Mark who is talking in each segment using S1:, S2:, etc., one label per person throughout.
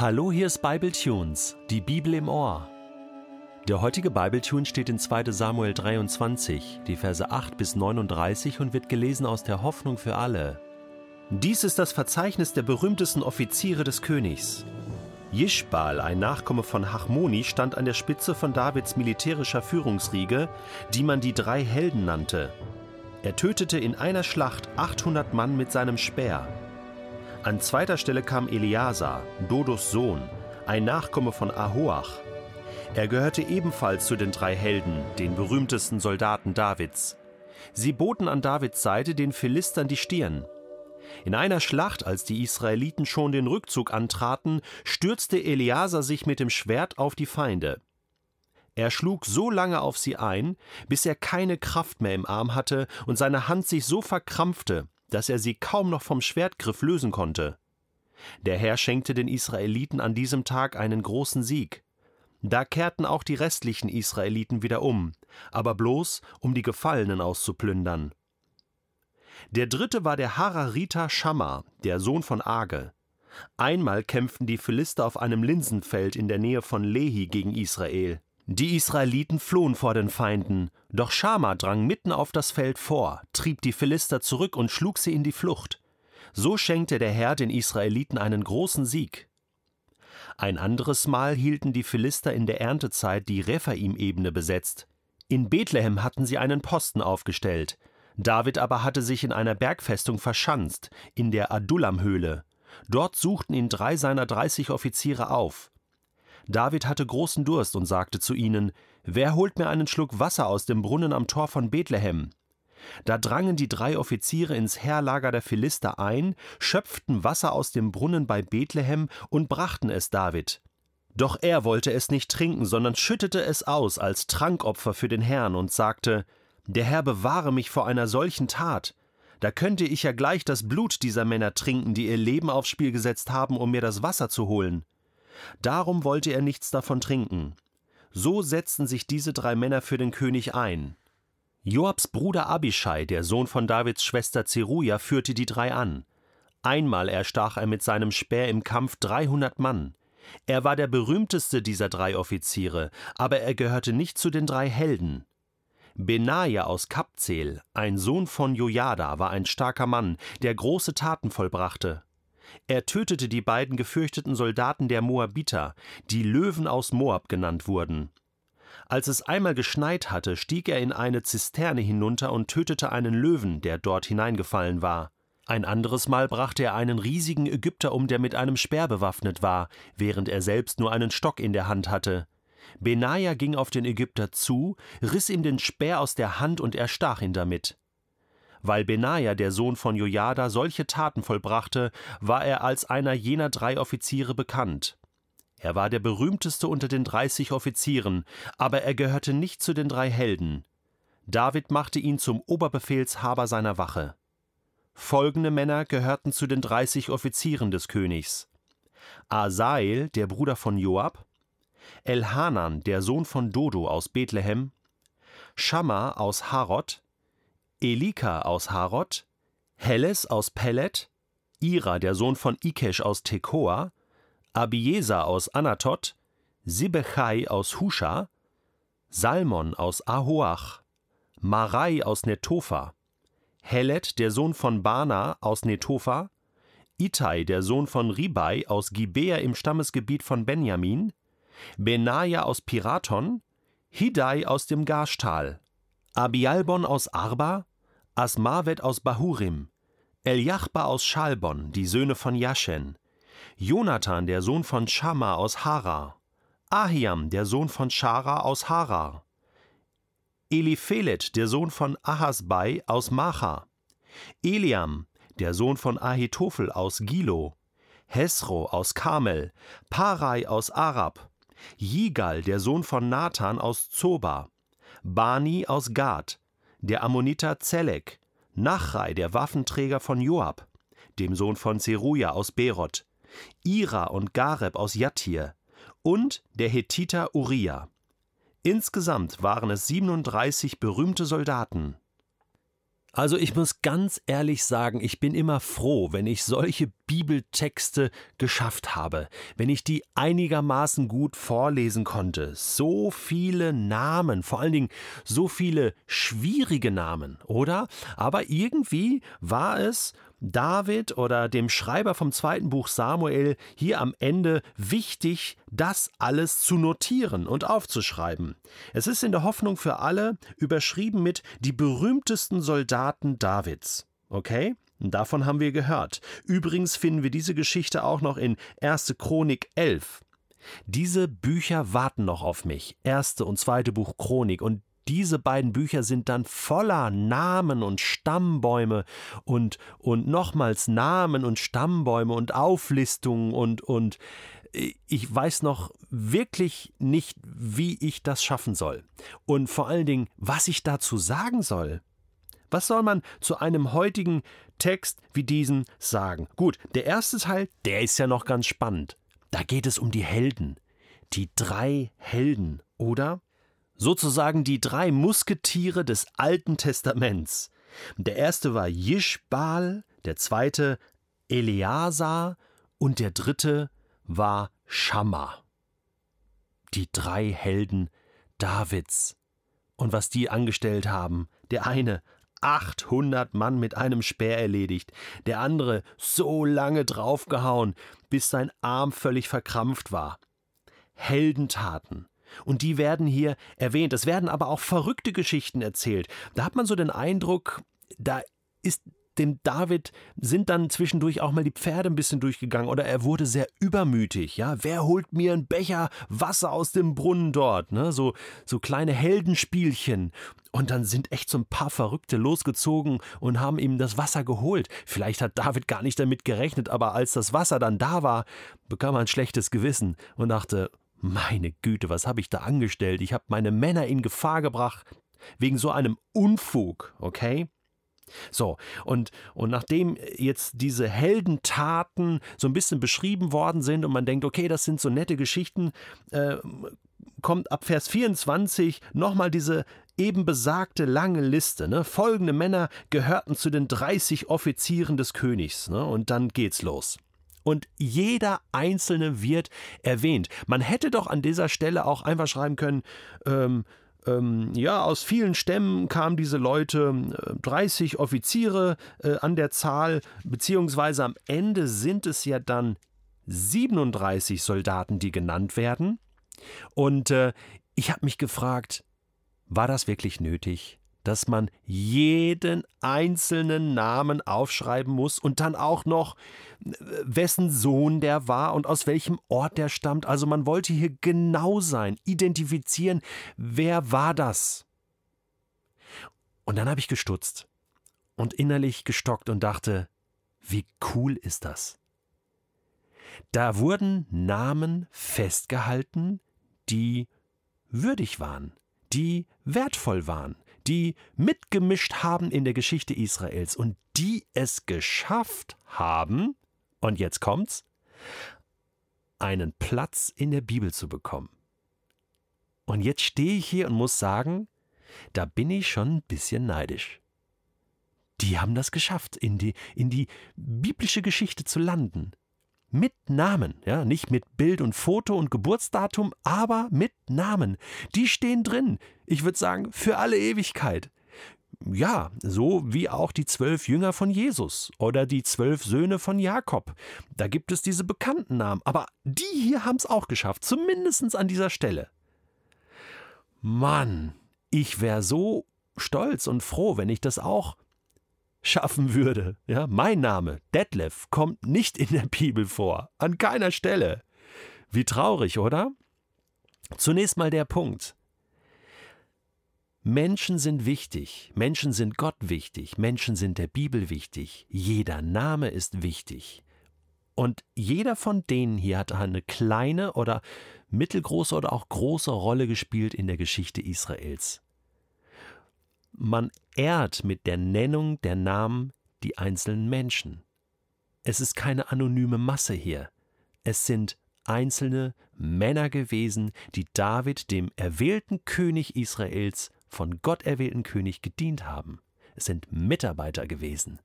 S1: Hallo, hier ist Bibletunes, die Bibel im Ohr. Der heutige Bibletune steht in 2. Samuel 23, die Verse 8 bis 39 und wird gelesen aus der Hoffnung für alle. Dies ist das Verzeichnis der berühmtesten Offiziere des Königs. Jischbal, ein Nachkomme von Hachmoni, stand an der Spitze von Davids militärischer Führungsriege, die man die drei Helden nannte. Er tötete in einer Schlacht 800 Mann mit seinem Speer. An zweiter Stelle kam Eleazar, Dodos Sohn, ein Nachkomme von Ahoach. Er gehörte ebenfalls zu den drei Helden, den berühmtesten Soldaten Davids. Sie boten an Davids Seite den Philistern die Stirn. In einer Schlacht, als die Israeliten schon den Rückzug antraten, stürzte Eleazar sich mit dem Schwert auf die Feinde. Er schlug so lange auf sie ein, bis er keine Kraft mehr im Arm hatte und seine Hand sich so verkrampfte, dass er sie kaum noch vom Schwertgriff lösen konnte. Der Herr schenkte den Israeliten an diesem Tag einen großen Sieg. Da kehrten auch die restlichen Israeliten wieder um, aber bloß, um die Gefallenen auszuplündern. Der dritte war der Hararita Schamma, der Sohn von Age. Einmal kämpften die Philister auf einem Linsenfeld in der Nähe von Lehi gegen Israel. Die Israeliten flohen vor den Feinden, doch Schama drang mitten auf das Feld vor, trieb die Philister zurück und schlug sie in die Flucht. So schenkte der Herr den Israeliten einen großen Sieg. Ein anderes Mal hielten die Philister in der Erntezeit die Rephaim-Ebene besetzt. In Bethlehem hatten sie einen Posten aufgestellt. David aber hatte sich in einer Bergfestung verschanzt, in der Adullam-Höhle. Dort suchten ihn drei seiner dreißig Offiziere auf. David hatte großen Durst und sagte zu ihnen: Wer holt mir einen Schluck Wasser aus dem Brunnen am Tor von Bethlehem? Da drangen die drei Offiziere ins Heerlager der Philister ein, schöpften Wasser aus dem Brunnen bei Bethlehem und brachten es David. Doch er wollte es nicht trinken, sondern schüttete es aus als Trankopfer für den Herrn und sagte: Der Herr bewahre mich vor einer solchen Tat. Da könnte ich ja gleich das Blut dieser Männer trinken, die ihr Leben aufs Spiel gesetzt haben, um mir das Wasser zu holen. Darum wollte er nichts davon trinken. So setzten sich diese drei Männer für den König ein. Joabs Bruder Abishai, der Sohn von Davids Schwester Zeruja, führte die drei an. Einmal erstach er mit seinem Speer im Kampf 300 Mann. Er war der berühmteste dieser drei Offiziere, aber er gehörte nicht zu den drei Helden. Benaja aus Kapzel, ein Sohn von Jojada, war ein starker Mann, der große Taten vollbrachte. Er tötete die beiden gefürchteten Soldaten der Moabiter, die Löwen aus Moab genannt wurden. Als es einmal geschneit hatte, stieg er in eine Zisterne hinunter und tötete einen Löwen, der dort hineingefallen war. Ein anderes Mal brachte er einen riesigen Ägypter um, der mit einem Speer bewaffnet war, während er selbst nur einen Stock in der Hand hatte. Benaja ging auf den Ägypter zu, riss ihm den Speer aus der Hand und erstach ihn damit. Weil Benaja, der Sohn von Jojada, solche Taten vollbrachte, war er als einer jener drei Offiziere bekannt. Er war der berühmteste unter den dreißig Offizieren, aber er gehörte nicht zu den drei Helden. David machte ihn zum Oberbefehlshaber seiner Wache. Folgende Männer gehörten zu den dreißig Offizieren des Königs: Asael, der Bruder von Joab, Elhanan, der Sohn von Dodo aus Bethlehem, Schamma aus Harod, Elika aus Harod, Helles aus Pellet, Ira, der Sohn von Ikesh aus Tekoa, Abieser aus Anatot, Sibechai aus Husha, Salmon aus Ahoach, Marai aus Netopha, Helet, der Sohn von Bana aus Netopha, Itai, der Sohn von Ribai aus Gibea im Stammesgebiet von Benjamin, Benaja aus Piraton, Hidai aus dem Gashtal, Abialbon aus Arba, Asmavet aus Bahurim, Eljachba aus Schalbon, die Söhne von Jaschen, Jonathan, der Sohn von Schamma aus Harar, Ahiam, der Sohn von Schara aus Harar, Eliphelet, der Sohn von Ahasbai aus Macha, Eliam, der Sohn von Ahitophel aus Gilo, Hesro aus Karmel, Parai aus Arab, Jigal, der Sohn von Nathan aus Zoba, Bani aus Gad, der Ammoniter Zelek, Nachrei, der Waffenträger von Joab, dem Sohn von Zeruja aus Berot, Ira und Gareb aus Jattir und der Hethiter Uriah. Insgesamt waren es 37 berühmte Soldaten. Also ich muss ganz ehrlich sagen, ich bin immer froh, wenn ich solche Bibeltexte geschafft habe, wenn ich die einigermaßen gut vorlesen konnte. So viele Namen, vor allen Dingen so viele schwierige Namen, oder? Aber irgendwie war es David oder dem Schreiber vom zweiten Buch Samuel hier am Ende wichtig, das alles zu notieren und aufzuschreiben. Es ist in der Hoffnung für alle überschrieben mit die berühmtesten Soldaten Davids. Okay? Davon haben wir gehört. Übrigens finden wir diese Geschichte auch noch in 1. Chronik 11. Diese Bücher warten noch auf mich. Erste und zweite Buch Chronik. Und diese beiden Bücher sind dann voller Namen und Stammbäume und, und nochmals Namen und Stammbäume und Auflistungen und, und ich weiß noch wirklich nicht, wie ich das schaffen soll. Und vor allen Dingen, was ich dazu sagen soll. Was soll man zu einem heutigen Text wie diesen sagen? Gut, der erste Teil, der ist ja noch ganz spannend. Da geht es um die Helden. Die drei Helden, oder? Sozusagen die drei Musketiere des Alten Testaments. Der erste war Jischbal, der zweite Eleazar und der dritte war Schamma. Die drei Helden Davids. Und was die angestellt haben, der eine 800 Mann mit einem Speer erledigt, der andere so lange draufgehauen, bis sein Arm völlig verkrampft war. Heldentaten, und die werden hier erwähnt. Es werden aber auch verrückte Geschichten erzählt. Da hat man so den Eindruck, da ist dem David sind dann zwischendurch auch mal die Pferde ein bisschen durchgegangen oder er wurde sehr übermütig. Ja, wer holt mir einen Becher Wasser aus dem Brunnen dort? Ne? So, so kleine Heldenspielchen. Und dann sind echt so ein paar Verrückte losgezogen und haben ihm das Wasser geholt. Vielleicht hat David gar nicht damit gerechnet, aber als das Wasser dann da war, bekam er ein schlechtes Gewissen und dachte, meine Güte, was habe ich da angestellt? Ich habe meine Männer in Gefahr gebracht wegen so einem Unfug, okay? So, und, und nachdem jetzt diese Heldentaten so ein bisschen beschrieben worden sind und man denkt, okay, das sind so nette Geschichten, äh, kommt ab Vers 24 nochmal diese eben besagte lange Liste. Ne? Folgende Männer gehörten zu den 30 Offizieren des Königs. Ne? Und dann geht's los und jeder einzelne wird erwähnt. Man hätte doch an dieser Stelle auch einfach schreiben können, ähm, ähm, ja, aus vielen Stämmen kamen diese Leute, äh, 30 Offiziere äh, an der Zahl, beziehungsweise am Ende sind es ja dann 37 Soldaten, die genannt werden. Und äh, ich habe mich gefragt, war das wirklich nötig? Dass man jeden einzelnen Namen aufschreiben muss und dann auch noch, wessen Sohn der war und aus welchem Ort der stammt. Also man wollte hier genau sein, identifizieren, wer war das. Und dann habe ich gestutzt und innerlich gestockt und dachte, wie cool ist das? Da wurden Namen festgehalten, die würdig waren, die wertvoll waren, die mitgemischt haben in der Geschichte Israels und die es geschafft haben, und jetzt kommt's, einen Platz in der Bibel zu bekommen. Und jetzt stehe ich hier und muss sagen, da bin ich schon ein bisschen neidisch. Die haben das geschafft, in die, in die biblische Geschichte zu landen. Mit Namen, ja, nicht mit Bild und Foto und Geburtsdatum, aber mit Namen. Die stehen drin. Ich würde sagen, für alle Ewigkeit. Ja, so wie auch die zwölf Jünger von Jesus oder die zwölf Söhne von Jakob. Da gibt es diese bekannten Namen, aber die hier haben es auch geschafft, zumindest an dieser Stelle. Mann, ich wäre so stolz und froh, wenn ich das auch schaffen würde. Ja, mein Name, Detlef, kommt nicht in der Bibel vor. An keiner Stelle. Wie traurig, oder? Zunächst mal der Punkt. Menschen sind wichtig, Menschen sind Gott wichtig, Menschen sind der Bibel wichtig, jeder Name ist wichtig. Und jeder von denen hier hat eine kleine oder mittelgroße oder auch große Rolle gespielt in der Geschichte Israels. Man ehrt mit der Nennung der Namen die einzelnen Menschen. Es ist keine anonyme Masse hier. Es sind einzelne Männer gewesen, die David, dem erwählten König Israels, von Gott erwählten König gedient haben. Es sind Mitarbeiter gewesen.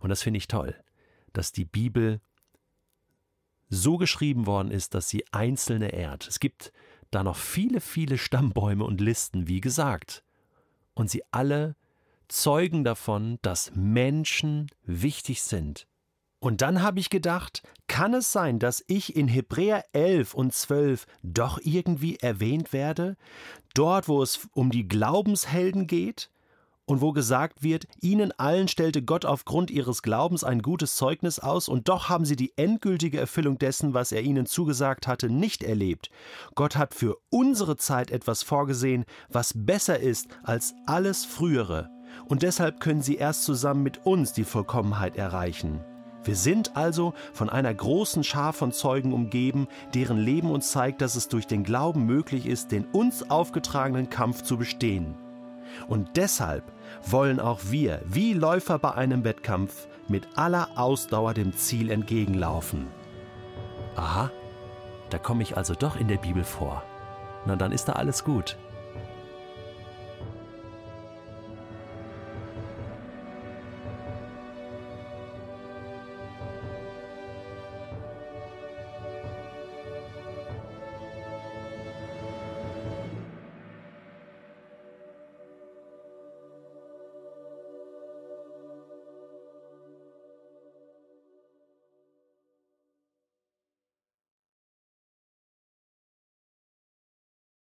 S1: Und das finde ich toll. dass die Bibel so geschrieben worden ist, dass sie einzelne ehrt. Es gibt da noch viele, viele Stammbäume und Listen, wie gesagt. Und sie alle zeugen davon, dass Menschen wichtig sind. Und dann habe ich gedacht, kann es sein, dass ich in Hebräer 11 und 12 doch irgendwie erwähnt werde? Dort, wo es um die Glaubenshelden geht? Und wo gesagt wird, ihnen allen stellte Gott aufgrund ihres Glaubens ein gutes Zeugnis aus, und doch haben sie die endgültige Erfüllung dessen, was er ihnen zugesagt hatte, nicht erlebt. Gott hat für unsere Zeit etwas vorgesehen, was besser ist als alles Frühere, und deshalb können sie erst zusammen mit uns die Vollkommenheit erreichen. Wir sind also von einer großen Schar von Zeugen umgeben, deren Leben uns zeigt, dass es durch den Glauben möglich ist, den uns aufgetragenen Kampf zu bestehen. Und deshalb wollen auch wir, wie Läufer bei einem Wettkampf, mit aller Ausdauer dem Ziel entgegenlaufen. Aha, da komme ich also doch in der Bibel vor. Na dann ist da alles gut.